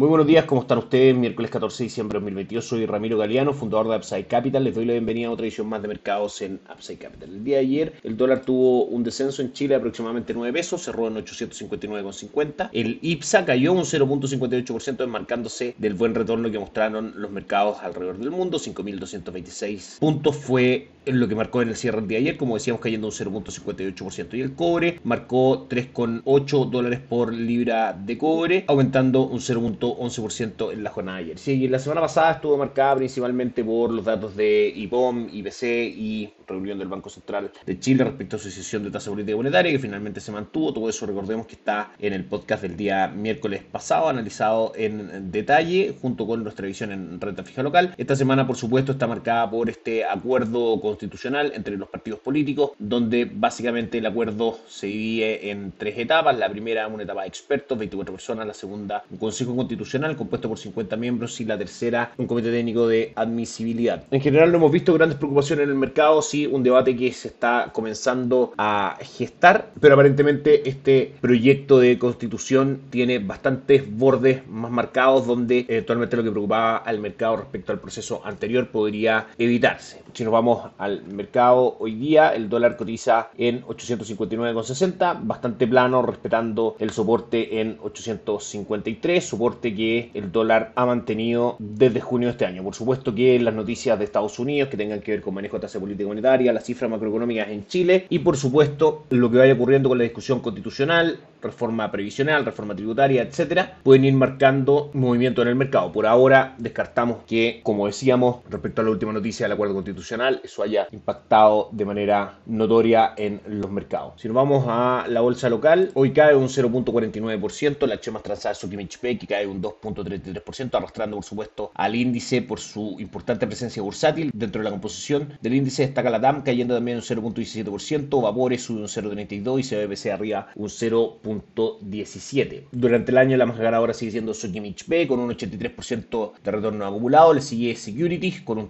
Muy buenos días, ¿cómo están ustedes? Miércoles 14 de diciembre de 2022, soy Ramiro Galeano, fundador de Upside Capital. Les doy la bienvenida a otra edición más de mercados en Upside Capital. El día de ayer el dólar tuvo un descenso en Chile de aproximadamente 9 pesos, cerró en 859,50. El IPSA cayó un 0.58%, enmarcándose del buen retorno que mostraron los mercados alrededor del mundo. 5.226 puntos fue lo que marcó en el cierre del día de ayer, como decíamos, cayendo un 0.58%. Y el cobre marcó 3,8 dólares por libra de cobre, aumentando un 0.8 11% en la jornada de ayer. Sí, la semana pasada estuvo marcada principalmente por los datos de IPOM, IPC y reunión del Banco Central de Chile respecto a su decisión de tasa política monetaria que finalmente se mantuvo. Todo eso recordemos que está en el podcast del día miércoles pasado, analizado en detalle junto con nuestra visión en renta fija local. Esta semana, por supuesto, está marcada por este acuerdo constitucional entre los partidos políticos, donde básicamente el acuerdo se divide en tres etapas. La primera, una etapa de expertos, 24 personas. La segunda, un consejo constitucional compuesto por 50 miembros y la tercera un comité técnico de admisibilidad. En general no hemos visto grandes preocupaciones en el mercado, sí un debate que se está comenzando a gestar, pero aparentemente este proyecto de constitución tiene bastantes bordes más marcados donde eventualmente lo que preocupaba al mercado respecto al proceso anterior podría evitarse. Si nos vamos al mercado hoy día, el dólar cotiza en 859,60, bastante plano, respetando el soporte en 853, soporte que el dólar ha mantenido desde junio de este año. Por supuesto que las noticias de Estados Unidos que tengan que ver con manejo de tasa política monetaria, las cifras macroeconómicas en Chile y por supuesto lo que vaya ocurriendo con la discusión constitucional, reforma previsional, reforma tributaria, etcétera, pueden ir marcando movimiento en el mercado. Por ahora descartamos que, como decíamos, respecto a la última noticia del acuerdo constitucional, eso haya impactado de manera notoria en los mercados. Si nos vamos a la bolsa local, hoy cae un 0.49%, la acción más transada es que cae un 2.33%, arrastrando por supuesto al índice por su importante presencia bursátil. Dentro de la composición del índice destaca la TAM cayendo también un 0.17%, Vapores sube un 0.32% y CBPC arriba un 0.17%. Durante el año la más ganadora sigue siendo Sokimich B con un 83% de retorno acumulado, le sigue Securities con un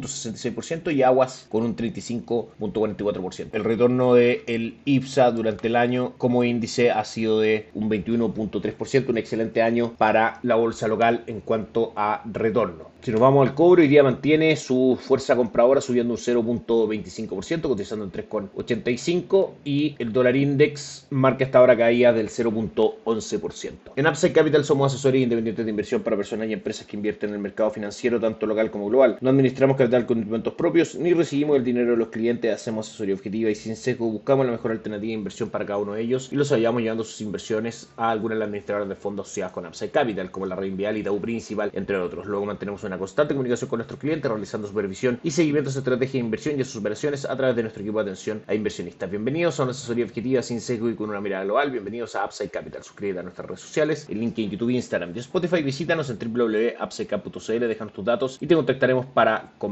38.66% y Aguas con un 35.44%. El retorno del el IPSA durante el año como índice ha sido de un 21.3%, un excelente año para la bolsa local en cuanto a retorno. Si nos vamos al cobre, hoy día mantiene su fuerza compradora subiendo un 0.25%, cotizando en 3,85% y el dólar index marca esta hora caída del 0.11%. En Upside Capital somos asesores independientes de inversión para personas y empresas que invierten en el mercado financiero tanto local como global. No administramos con instrumentos propios ni recibimos el dinero de los clientes, hacemos asesoría objetiva y sin seco buscamos la mejor alternativa de inversión para cada uno de ellos y los ayudamos llevando sus inversiones a algunas de administradoras de fondos asociadas con Upside Capital como la Red Vial y Tau Principal, entre otros. Luego mantenemos una constante comunicación con nuestros clientes, realizando supervisión y seguimiento de su estrategia de inversión y de sus operaciones a través de nuestro equipo de atención a inversionistas. Bienvenidos a una asesoría objetiva sin sesgo y con una mirada global. Bienvenidos a Upside Capital. Suscríbete a nuestras redes sociales, el link en YouTube, Instagram y Spotify. Visítanos en www.upsidecap.cl, déjanos tus datos y te contactaremos para conversar.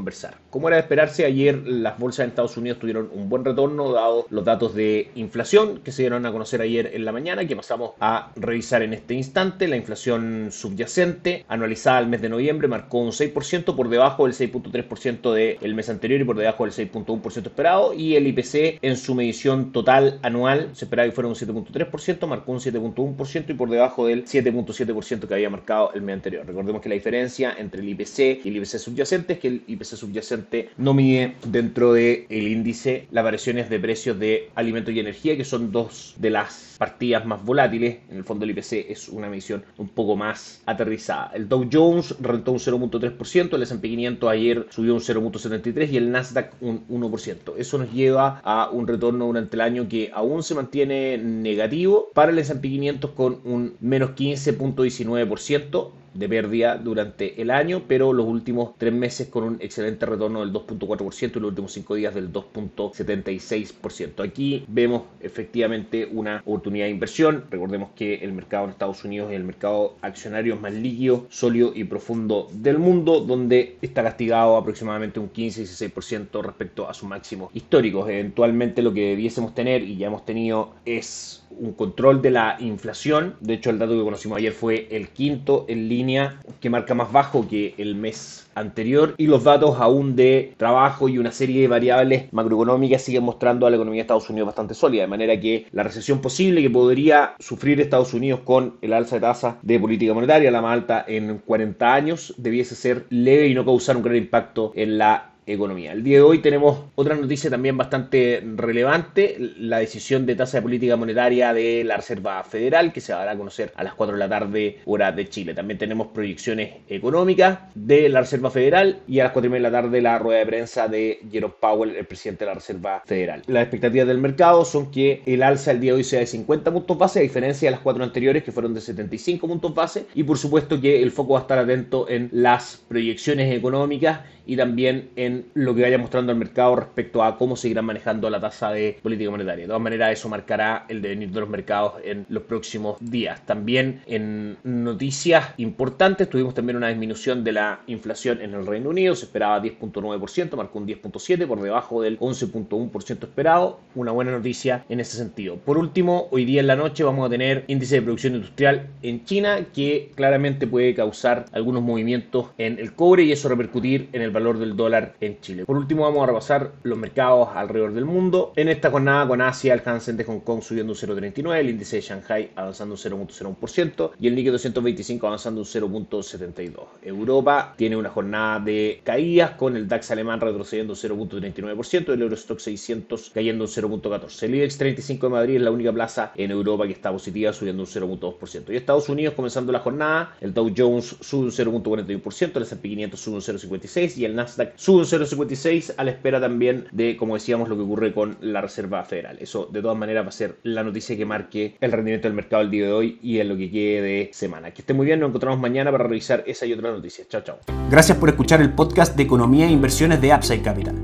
Como era de esperarse, ayer las bolsas en Estados Unidos tuvieron un buen retorno, dado los datos de inflación que se dieron a conocer ayer en la mañana, que pasamos a revisar en este instante. La inflación subyacente, anualizada al mes de noviembre, marcó un 6% por debajo del 6.3% del mes anterior y por debajo del 6.1% esperado. Y el IPC en su medición total anual se esperaba que fuera un 7.3%, marcó un 7.1% y por debajo del 7.7% que había marcado el mes anterior. Recordemos que la diferencia entre el IPC y el IPC subyacente es que el IPC subyacente no mide dentro del índice las variaciones de precios de alimentos y energía, que son dos de las partidas más volátiles. En el fondo el IPC es una medición un poco más aterrizada. El Dow Jones rentó un 0.3%, el S&P 500 ayer subió un 0.73% y el Nasdaq un 1%. Eso nos lleva a un retorno durante el año que aún se mantiene negativo para el S&P 500 con un menos 15.19% de pérdida durante el año, pero los últimos tres meses con un excelente retorno del 2.4% y los últimos cinco días del 2.76%. Aquí vemos efectivamente una oportunidad de inversión. Recordemos que el mercado en Estados Unidos es el mercado accionario más líquido, sólido y profundo del mundo, donde está castigado aproximadamente un 15-16% respecto a su máximo histórico. Eventualmente lo que debiésemos tener y ya hemos tenido es un control de la inflación. De hecho, el dato que conocimos ayer fue el quinto en línea que marca más bajo que el mes anterior y los datos aún de trabajo y una serie de variables macroeconómicas siguen mostrando a la economía de Estados Unidos bastante sólida, de manera que la recesión posible que podría sufrir Estados Unidos con el alza de tasa de política monetaria, la más alta en 40 años, debiese ser leve y no causar un gran impacto en la economía. El día de hoy tenemos otra noticia también bastante relevante, la decisión de tasa de política monetaria de la Reserva Federal que se va a dar a conocer a las 4 de la tarde hora de Chile. También tenemos proyecciones económicas de la Reserva Federal y a las 4 y media de la tarde la rueda de prensa de Jerome Powell, el presidente de la Reserva Federal. Las expectativas del mercado son que el alza el día de hoy sea de 50 puntos base, a diferencia de las cuatro anteriores que fueron de 75 puntos base y por supuesto que el foco va a estar atento en las proyecciones económicas y también en lo que vaya mostrando el mercado respecto a cómo seguirán manejando la tasa de política monetaria. De todas maneras, eso marcará el devenir de los mercados en los próximos días. También en noticias importantes, tuvimos también una disminución de la inflación en el Reino Unido, se esperaba 10.9%, marcó un 10.7% por debajo del 11.1% esperado, una buena noticia en ese sentido. Por último, hoy día en la noche vamos a tener índice de producción industrial en China que claramente puede causar algunos movimientos en el cobre y eso repercutir en el valor del dólar en Chile. Por último, vamos a repasar los mercados alrededor del mundo. En esta jornada con Asia, el Hansen de Hong Kong subiendo un 0.39, el índice de Shanghai avanzando un 0.01% y el Nikkei 225 avanzando un 0.72. Europa tiene una jornada de caídas con el DAX alemán retrocediendo un 0.39%, el Eurostock 600 cayendo un 0.14. El IBEX 35 de Madrid es la única plaza en Europa que está positiva subiendo un 0.2%. Y Estados Unidos comenzando la jornada, el Dow Jones sube un 0.41%, el S&P 500 sube un 0.56 y el Nasdaq sube un 0.56 a la espera también de, como decíamos, lo que ocurre con la Reserva Federal. Eso de todas maneras va a ser la noticia que marque el rendimiento del mercado el día de hoy y en lo que quede de semana. Que esté muy bien, nos encontramos mañana para revisar esa y otras noticias. Chao, chao. Gracias por escuchar el podcast de Economía e Inversiones de Upside Capital.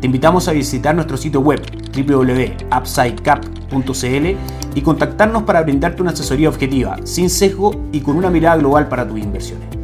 Te invitamos a visitar nuestro sitio web www.upsidecap.cl y contactarnos para brindarte una asesoría objetiva, sin sesgo y con una mirada global para tus inversiones.